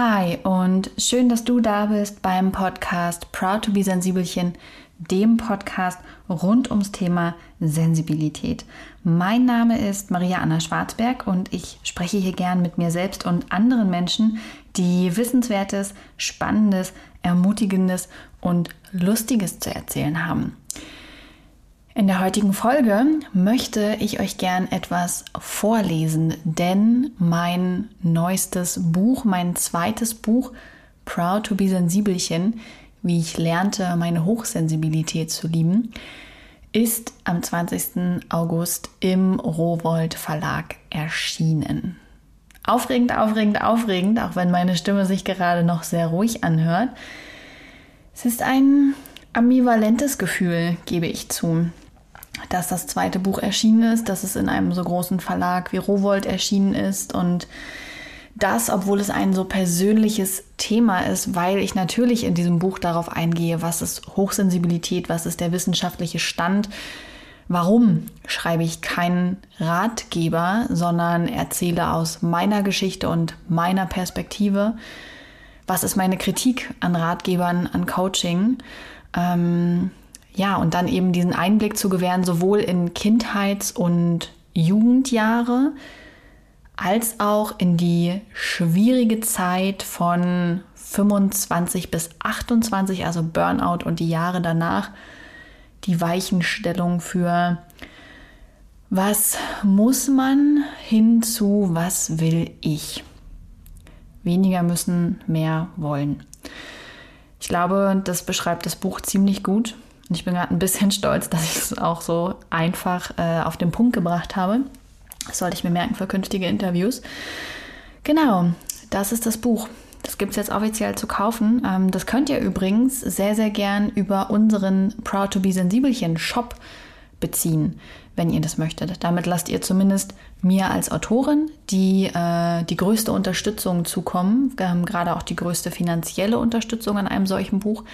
Hi und schön, dass du da bist beim Podcast Proud to be Sensibelchen, dem Podcast rund ums Thema Sensibilität. Mein Name ist Maria Anna Schwarzberg und ich spreche hier gern mit mir selbst und anderen Menschen, die Wissenswertes, Spannendes, Ermutigendes und Lustiges zu erzählen haben. In der heutigen Folge möchte ich euch gern etwas vorlesen, denn mein neuestes Buch, mein zweites Buch, Proud to be Sensibelchen, wie ich lernte, meine Hochsensibilität zu lieben, ist am 20. August im Rowold Verlag erschienen. Aufregend, aufregend, aufregend, auch wenn meine Stimme sich gerade noch sehr ruhig anhört. Es ist ein ambivalentes Gefühl, gebe ich zu dass das zweite Buch erschienen ist, dass es in einem so großen Verlag wie Rowold erschienen ist und das, obwohl es ein so persönliches Thema ist, weil ich natürlich in diesem Buch darauf eingehe, was ist Hochsensibilität, was ist der wissenschaftliche Stand, warum schreibe ich keinen Ratgeber, sondern erzähle aus meiner Geschichte und meiner Perspektive, was ist meine Kritik an Ratgebern, an Coaching. Ähm, ja, und dann eben diesen Einblick zu gewähren, sowohl in Kindheits- und Jugendjahre, als auch in die schwierige Zeit von 25 bis 28, also Burnout und die Jahre danach, die Weichenstellung für was muss man hinzu, was will ich. Weniger müssen, mehr wollen. Ich glaube, das beschreibt das Buch ziemlich gut. Und ich bin gerade ein bisschen stolz, dass ich es auch so einfach äh, auf den Punkt gebracht habe. Das sollte ich mir merken für künftige Interviews. Genau, das ist das Buch. Das gibt es jetzt offiziell zu kaufen. Ähm, das könnt ihr übrigens sehr, sehr gern über unseren Proud to be Sensibelchen Shop beziehen, wenn ihr das möchtet. Damit lasst ihr zumindest mir als Autorin die, äh, die größte Unterstützung zukommen, ähm, gerade auch die größte finanzielle Unterstützung an einem solchen Buch.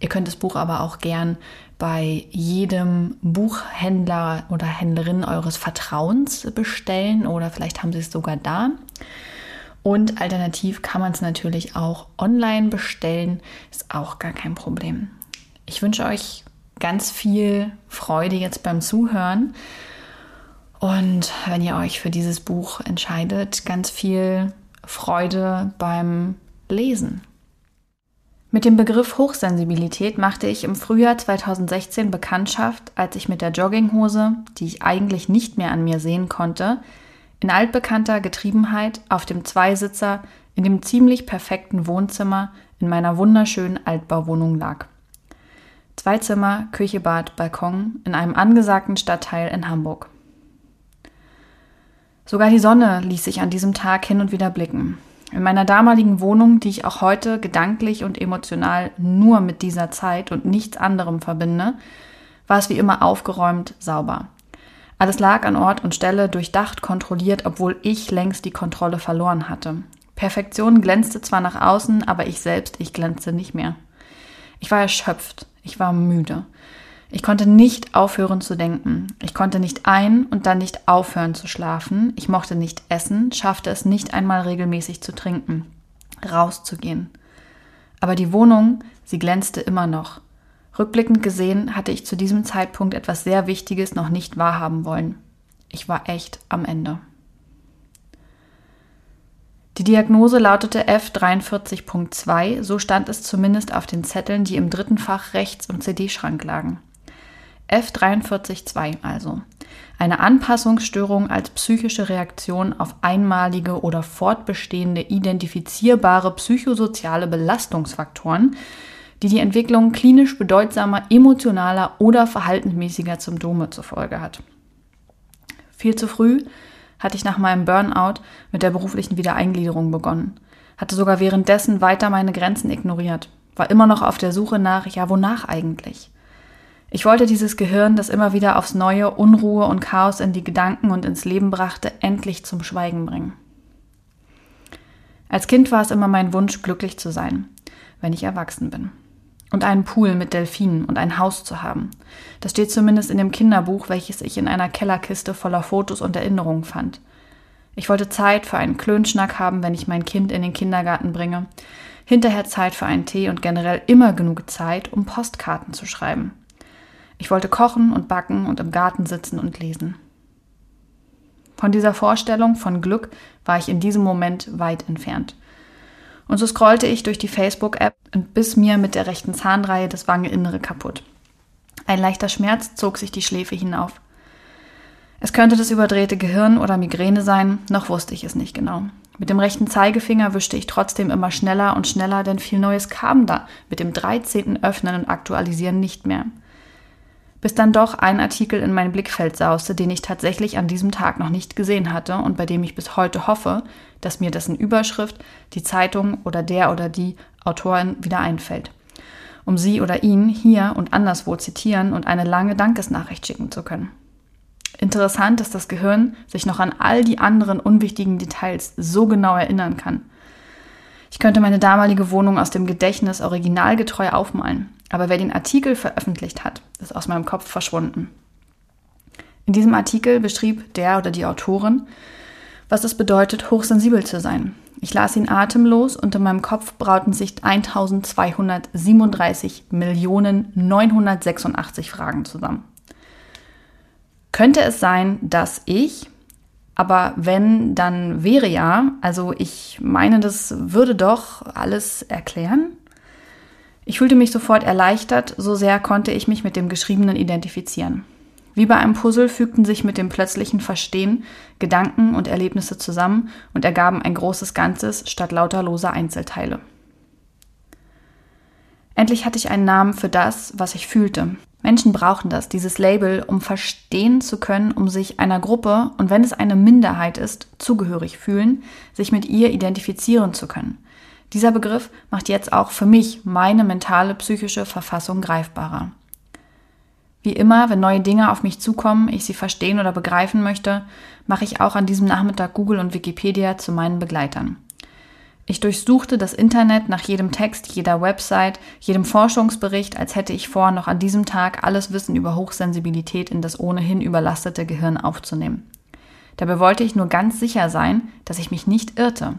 Ihr könnt das Buch aber auch gern bei jedem Buchhändler oder Händlerin eures Vertrauens bestellen oder vielleicht haben sie es sogar da. Und alternativ kann man es natürlich auch online bestellen, ist auch gar kein Problem. Ich wünsche euch ganz viel Freude jetzt beim Zuhören und wenn ihr euch für dieses Buch entscheidet, ganz viel Freude beim Lesen. Mit dem Begriff Hochsensibilität machte ich im Frühjahr 2016 Bekanntschaft, als ich mit der Jogginghose, die ich eigentlich nicht mehr an mir sehen konnte, in altbekannter Getriebenheit auf dem Zweisitzer in dem ziemlich perfekten Wohnzimmer in meiner wunderschönen Altbauwohnung lag. Zwei Zimmer, Küche, Bad, Balkon in einem angesagten Stadtteil in Hamburg. Sogar die Sonne ließ sich an diesem Tag hin und wieder blicken. In meiner damaligen Wohnung, die ich auch heute gedanklich und emotional nur mit dieser Zeit und nichts anderem verbinde, war es wie immer aufgeräumt, sauber. Alles lag an Ort und Stelle, durchdacht, kontrolliert, obwohl ich längst die Kontrolle verloren hatte. Perfektion glänzte zwar nach außen, aber ich selbst, ich glänzte nicht mehr. Ich war erschöpft, ich war müde. Ich konnte nicht aufhören zu denken. Ich konnte nicht ein- und dann nicht aufhören zu schlafen. Ich mochte nicht essen, schaffte es nicht einmal regelmäßig zu trinken, rauszugehen. Aber die Wohnung, sie glänzte immer noch. Rückblickend gesehen hatte ich zu diesem Zeitpunkt etwas sehr Wichtiges noch nicht wahrhaben wollen. Ich war echt am Ende. Die Diagnose lautete F43.2, so stand es zumindest auf den Zetteln, die im dritten Fach rechts im CD-Schrank lagen. F432 also. Eine Anpassungsstörung als psychische Reaktion auf einmalige oder fortbestehende identifizierbare psychosoziale Belastungsfaktoren, die die Entwicklung klinisch bedeutsamer emotionaler oder verhaltensmäßiger Symptome zur Folge hat. Viel zu früh hatte ich nach meinem Burnout mit der beruflichen Wiedereingliederung begonnen, hatte sogar währenddessen weiter meine Grenzen ignoriert, war immer noch auf der Suche nach, ja, wonach eigentlich? Ich wollte dieses Gehirn, das immer wieder aufs Neue Unruhe und Chaos in die Gedanken und ins Leben brachte, endlich zum Schweigen bringen. Als Kind war es immer mein Wunsch, glücklich zu sein, wenn ich erwachsen bin. Und einen Pool mit Delfinen und ein Haus zu haben. Das steht zumindest in dem Kinderbuch, welches ich in einer Kellerkiste voller Fotos und Erinnerungen fand. Ich wollte Zeit für einen Klönschnack haben, wenn ich mein Kind in den Kindergarten bringe. Hinterher Zeit für einen Tee und generell immer genug Zeit, um Postkarten zu schreiben. Ich wollte kochen und backen und im Garten sitzen und lesen. Von dieser Vorstellung von Glück war ich in diesem Moment weit entfernt. Und so scrollte ich durch die Facebook-App und biss mir mit der rechten Zahnreihe das Wangeinnere kaputt. Ein leichter Schmerz zog sich die Schläfe hinauf. Es könnte das überdrehte Gehirn oder Migräne sein, noch wusste ich es nicht genau. Mit dem rechten Zeigefinger wischte ich trotzdem immer schneller und schneller, denn viel Neues kam da mit dem 13. Öffnen und Aktualisieren nicht mehr. Bis dann doch ein Artikel in mein Blickfeld sauste, den ich tatsächlich an diesem Tag noch nicht gesehen hatte und bei dem ich bis heute hoffe, dass mir dessen Überschrift, die Zeitung oder der oder die Autorin wieder einfällt, um sie oder ihn hier und anderswo zitieren und eine lange Dankesnachricht schicken zu können. Interessant, dass das Gehirn sich noch an all die anderen unwichtigen Details so genau erinnern kann. Ich könnte meine damalige Wohnung aus dem Gedächtnis originalgetreu aufmalen, aber wer den Artikel veröffentlicht hat, ist aus meinem Kopf verschwunden. In diesem Artikel beschrieb der oder die Autorin, was es bedeutet, hochsensibel zu sein. Ich las ihn atemlos und in meinem Kopf brauten sich 1237 Millionen 986 Fragen zusammen. Könnte es sein, dass ich, aber wenn, dann wäre ja, also ich meine, das würde doch alles erklären. Ich fühlte mich sofort erleichtert, so sehr konnte ich mich mit dem Geschriebenen identifizieren. Wie bei einem Puzzle fügten sich mit dem plötzlichen Verstehen Gedanken und Erlebnisse zusammen und ergaben ein großes Ganzes statt lauter loser Einzelteile. Endlich hatte ich einen Namen für das, was ich fühlte, Menschen brauchen das, dieses Label, um verstehen zu können, um sich einer Gruppe und wenn es eine Minderheit ist, zugehörig fühlen, sich mit ihr identifizieren zu können. Dieser Begriff macht jetzt auch für mich meine mentale psychische Verfassung greifbarer. Wie immer, wenn neue Dinge auf mich zukommen, ich sie verstehen oder begreifen möchte, mache ich auch an diesem Nachmittag Google und Wikipedia zu meinen Begleitern. Ich durchsuchte das Internet nach jedem Text, jeder Website, jedem Forschungsbericht, als hätte ich vor, noch an diesem Tag alles Wissen über Hochsensibilität in das ohnehin überlastete Gehirn aufzunehmen. Dabei wollte ich nur ganz sicher sein, dass ich mich nicht irrte.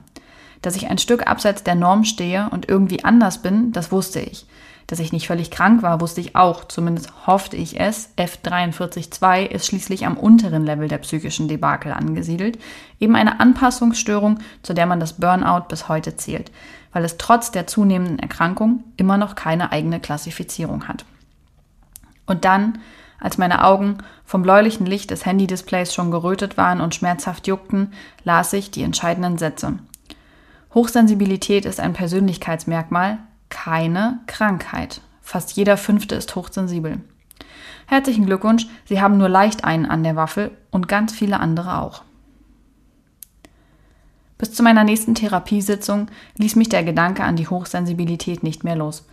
Dass ich ein Stück abseits der Norm stehe und irgendwie anders bin, das wusste ich. Dass ich nicht völlig krank war, wusste ich auch, zumindest hoffte ich es. F432 ist schließlich am unteren Level der psychischen Debakel angesiedelt, eben eine Anpassungsstörung, zu der man das Burnout bis heute zählt, weil es trotz der zunehmenden Erkrankung immer noch keine eigene Klassifizierung hat. Und dann, als meine Augen vom bläulichen Licht des Handy-Displays schon gerötet waren und schmerzhaft juckten, las ich die entscheidenden Sätze. Hochsensibilität ist ein Persönlichkeitsmerkmal, keine Krankheit. Fast jeder Fünfte ist hochsensibel. Herzlichen Glückwunsch, Sie haben nur leicht einen an der Waffel und ganz viele andere auch. Bis zu meiner nächsten Therapiesitzung ließ mich der Gedanke an die Hochsensibilität nicht mehr los.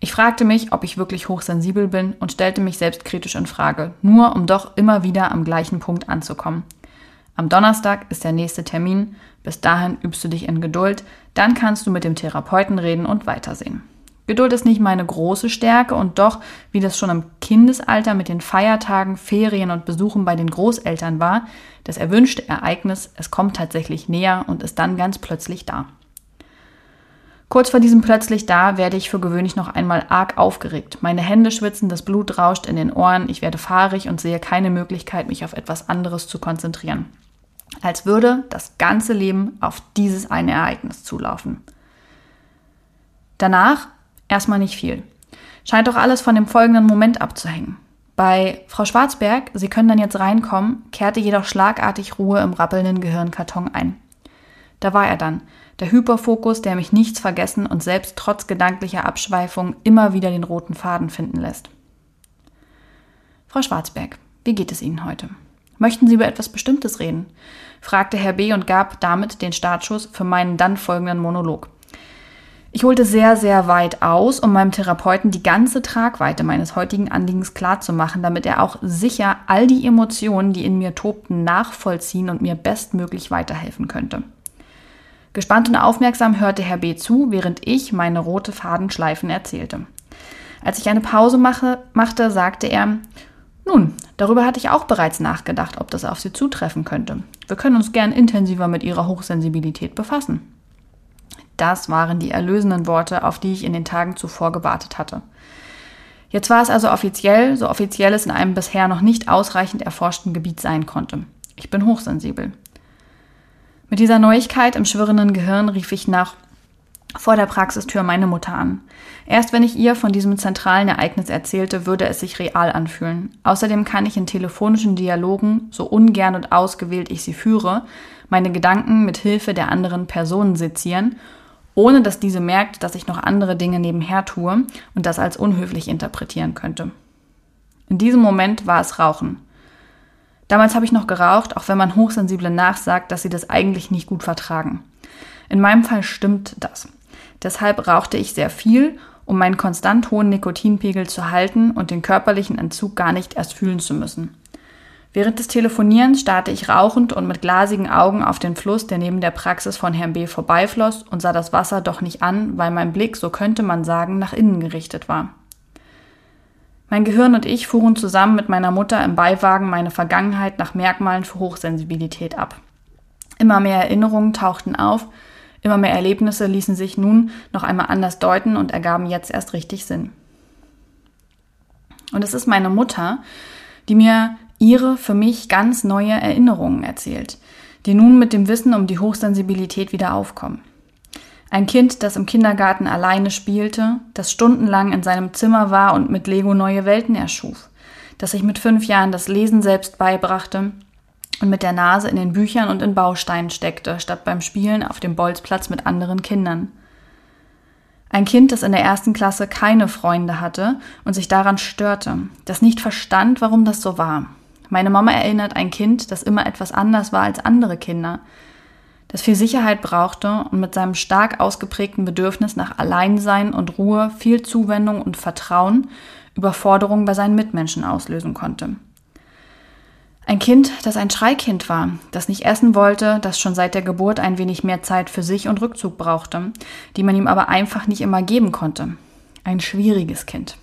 Ich fragte mich, ob ich wirklich hochsensibel bin und stellte mich selbstkritisch in Frage, nur um doch immer wieder am gleichen Punkt anzukommen. Am Donnerstag ist der nächste Termin. Bis dahin übst du dich in Geduld. Dann kannst du mit dem Therapeuten reden und weitersehen. Geduld ist nicht meine große Stärke und doch, wie das schon im Kindesalter mit den Feiertagen, Ferien und Besuchen bei den Großeltern war, das erwünschte Ereignis, es kommt tatsächlich näher und ist dann ganz plötzlich da. Kurz vor diesem plötzlich da werde ich für gewöhnlich noch einmal arg aufgeregt. Meine Hände schwitzen, das Blut rauscht in den Ohren, ich werde fahrig und sehe keine Möglichkeit, mich auf etwas anderes zu konzentrieren als würde das ganze Leben auf dieses eine Ereignis zulaufen. Danach erstmal nicht viel. Scheint doch alles von dem folgenden Moment abzuhängen. Bei Frau Schwarzberg, Sie können dann jetzt reinkommen, kehrte jedoch schlagartig Ruhe im rappelnden Gehirnkarton ein. Da war er dann, der Hyperfokus, der mich nichts vergessen und selbst trotz gedanklicher Abschweifung immer wieder den roten Faden finden lässt. Frau Schwarzberg, wie geht es Ihnen heute? Möchten Sie über etwas Bestimmtes reden? fragte Herr B. und gab damit den Startschuss für meinen dann folgenden Monolog. Ich holte sehr, sehr weit aus, um meinem Therapeuten die ganze Tragweite meines heutigen Anliegens klarzumachen, damit er auch sicher all die Emotionen, die in mir tobten, nachvollziehen und mir bestmöglich weiterhelfen könnte. Gespannt und aufmerksam hörte Herr B. zu, während ich meine rote Fadenschleifen erzählte. Als ich eine Pause mache, machte, sagte er, Nun, darüber hatte ich auch bereits nachgedacht, ob das auf sie zutreffen könnte. Wir können uns gern intensiver mit ihrer Hochsensibilität befassen. Das waren die erlösenden Worte, auf die ich in den Tagen zuvor gewartet hatte. Jetzt war es also offiziell, so offiziell es in einem bisher noch nicht ausreichend erforschten Gebiet sein konnte. Ich bin hochsensibel. Mit dieser Neuigkeit im schwirrenden Gehirn rief ich nach vor der Praxistür meine Mutter an. Erst wenn ich ihr von diesem zentralen Ereignis erzählte, würde es sich real anfühlen. Außerdem kann ich in telefonischen Dialogen, so ungern und ausgewählt ich sie führe, meine Gedanken mit Hilfe der anderen Personen sezieren ohne dass diese merkt, dass ich noch andere Dinge nebenher tue und das als unhöflich interpretieren könnte. In diesem Moment war es Rauchen. Damals habe ich noch geraucht, auch wenn man Hochsensible nachsagt, dass sie das eigentlich nicht gut vertragen. In meinem Fall stimmt das. Deshalb rauchte ich sehr viel, um meinen konstant hohen Nikotinpegel zu halten und den körperlichen Entzug gar nicht erst fühlen zu müssen. Während des Telefonierens starrte ich rauchend und mit glasigen Augen auf den Fluss, der neben der Praxis von Herrn B. vorbeifloss und sah das Wasser doch nicht an, weil mein Blick, so könnte man sagen, nach innen gerichtet war. Mein Gehirn und ich fuhren zusammen mit meiner Mutter im Beiwagen meine Vergangenheit nach Merkmalen für Hochsensibilität ab. Immer mehr Erinnerungen tauchten auf, immer mehr Erlebnisse ließen sich nun noch einmal anders deuten und ergaben jetzt erst richtig Sinn. Und es ist meine Mutter, die mir ihre für mich ganz neue Erinnerungen erzählt, die nun mit dem Wissen um die Hochsensibilität wieder aufkommen. Ein Kind, das im Kindergarten alleine spielte, das stundenlang in seinem Zimmer war und mit Lego neue Welten erschuf, das sich mit fünf Jahren das Lesen selbst beibrachte und mit der Nase in den Büchern und in Bausteinen steckte, statt beim Spielen auf dem Bolzplatz mit anderen Kindern. Ein Kind, das in der ersten Klasse keine Freunde hatte und sich daran störte, das nicht verstand, warum das so war, meine Mama erinnert ein Kind, das immer etwas anders war als andere Kinder, das viel Sicherheit brauchte und mit seinem stark ausgeprägten Bedürfnis nach Alleinsein und Ruhe viel Zuwendung und Vertrauen Überforderung bei seinen Mitmenschen auslösen konnte. Ein Kind, das ein Schreikind war, das nicht essen wollte, das schon seit der Geburt ein wenig mehr Zeit für sich und Rückzug brauchte, die man ihm aber einfach nicht immer geben konnte. Ein schwieriges Kind.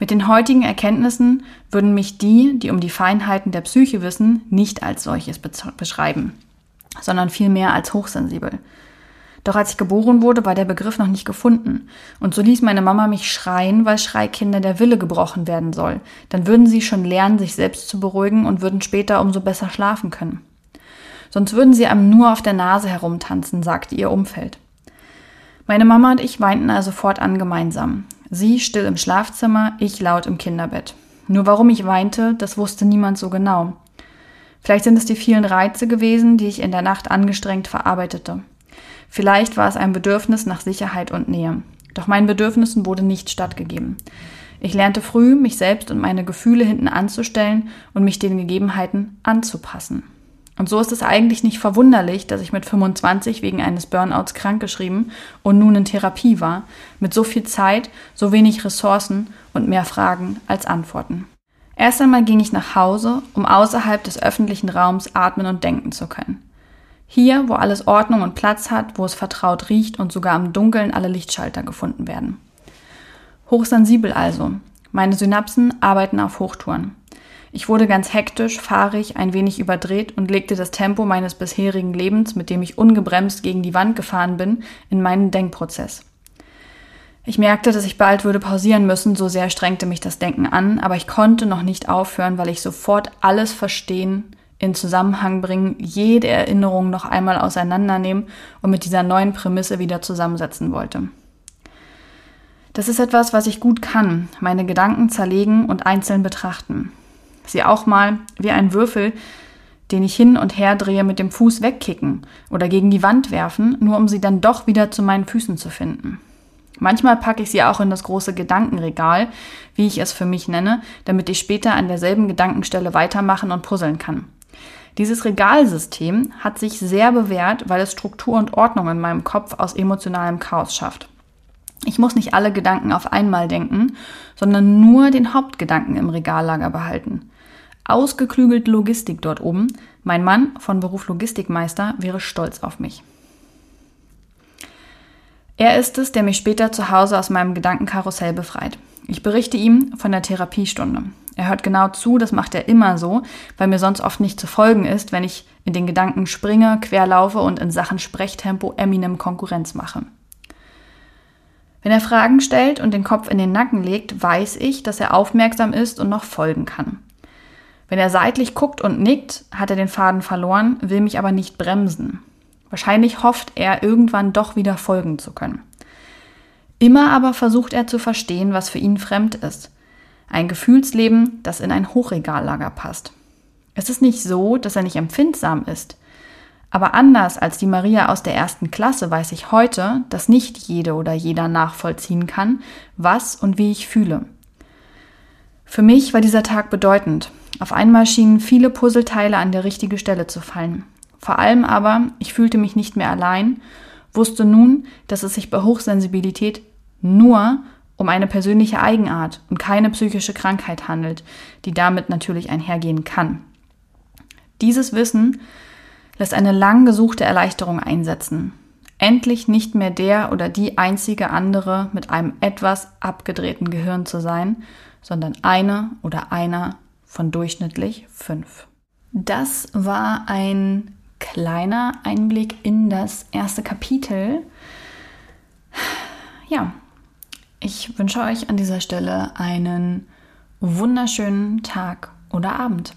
Mit den heutigen Erkenntnissen würden mich die, die um die Feinheiten der Psyche wissen, nicht als solches beschreiben, sondern vielmehr als hochsensibel. Doch als ich geboren wurde, war der Begriff noch nicht gefunden. Und so ließ meine Mama mich schreien, weil Schreikinder der Wille gebrochen werden soll. Dann würden sie schon lernen, sich selbst zu beruhigen und würden später umso besser schlafen können. Sonst würden sie einem nur auf der Nase herumtanzen, sagte ihr Umfeld. Meine Mama und ich weinten also fortan gemeinsam. Sie still im Schlafzimmer, ich laut im Kinderbett. Nur warum ich weinte, das wusste niemand so genau. Vielleicht sind es die vielen Reize gewesen, die ich in der Nacht angestrengt verarbeitete. Vielleicht war es ein Bedürfnis nach Sicherheit und Nähe. Doch meinen Bedürfnissen wurde nicht stattgegeben. Ich lernte früh, mich selbst und meine Gefühle hinten anzustellen und mich den Gegebenheiten anzupassen. Und so ist es eigentlich nicht verwunderlich, dass ich mit 25 wegen eines Burnouts krankgeschrieben und nun in Therapie war, mit so viel Zeit, so wenig Ressourcen und mehr Fragen als Antworten. Erst einmal ging ich nach Hause, um außerhalb des öffentlichen Raums atmen und denken zu können. Hier, wo alles Ordnung und Platz hat, wo es vertraut riecht und sogar im Dunkeln alle Lichtschalter gefunden werden. Hochsensibel also. Meine Synapsen arbeiten auf Hochtouren. Ich wurde ganz hektisch, fahrig, ein wenig überdreht und legte das Tempo meines bisherigen Lebens, mit dem ich ungebremst gegen die Wand gefahren bin, in meinen Denkprozess. Ich merkte, dass ich bald würde pausieren müssen, so sehr strengte mich das Denken an, aber ich konnte noch nicht aufhören, weil ich sofort alles verstehen, in Zusammenhang bringen, jede Erinnerung noch einmal auseinandernehmen und mit dieser neuen Prämisse wieder zusammensetzen wollte. Das ist etwas, was ich gut kann, meine Gedanken zerlegen und einzeln betrachten sie auch mal wie ein Würfel, den ich hin und her drehe, mit dem Fuß wegkicken oder gegen die Wand werfen, nur um sie dann doch wieder zu meinen Füßen zu finden. Manchmal packe ich sie auch in das große Gedankenregal, wie ich es für mich nenne, damit ich später an derselben Gedankenstelle weitermachen und puzzeln kann. Dieses Regalsystem hat sich sehr bewährt, weil es Struktur und Ordnung in meinem Kopf aus emotionalem Chaos schafft. Ich muss nicht alle Gedanken auf einmal denken, sondern nur den Hauptgedanken im Regallager behalten. Ausgeklügelt Logistik dort oben. Mein Mann von Beruf Logistikmeister wäre stolz auf mich. Er ist es, der mich später zu Hause aus meinem Gedankenkarussell befreit. Ich berichte ihm von der Therapiestunde. Er hört genau zu, das macht er immer so, weil mir sonst oft nicht zu folgen ist, wenn ich in den Gedanken springe, querlaufe und in Sachen Sprechtempo Eminem Konkurrenz mache. Wenn er Fragen stellt und den Kopf in den Nacken legt, weiß ich, dass er aufmerksam ist und noch folgen kann. Wenn er seitlich guckt und nickt, hat er den Faden verloren, will mich aber nicht bremsen. Wahrscheinlich hofft er, irgendwann doch wieder folgen zu können. Immer aber versucht er zu verstehen, was für ihn fremd ist. Ein Gefühlsleben, das in ein Hochregallager passt. Es ist nicht so, dass er nicht empfindsam ist. Aber anders als die Maria aus der ersten Klasse weiß ich heute, dass nicht jede oder jeder nachvollziehen kann, was und wie ich fühle. Für mich war dieser Tag bedeutend. Auf einmal schienen viele Puzzleteile an der richtige Stelle zu fallen. Vor allem aber, ich fühlte mich nicht mehr allein, wusste nun, dass es sich bei Hochsensibilität nur um eine persönliche Eigenart und keine psychische Krankheit handelt, die damit natürlich einhergehen kann. Dieses Wissen lässt eine lang gesuchte Erleichterung einsetzen. Endlich nicht mehr der oder die einzige andere mit einem etwas abgedrehten Gehirn zu sein, sondern eine oder einer von durchschnittlich fünf. Das war ein kleiner Einblick in das erste Kapitel. Ja, ich wünsche euch an dieser Stelle einen wunderschönen Tag oder Abend.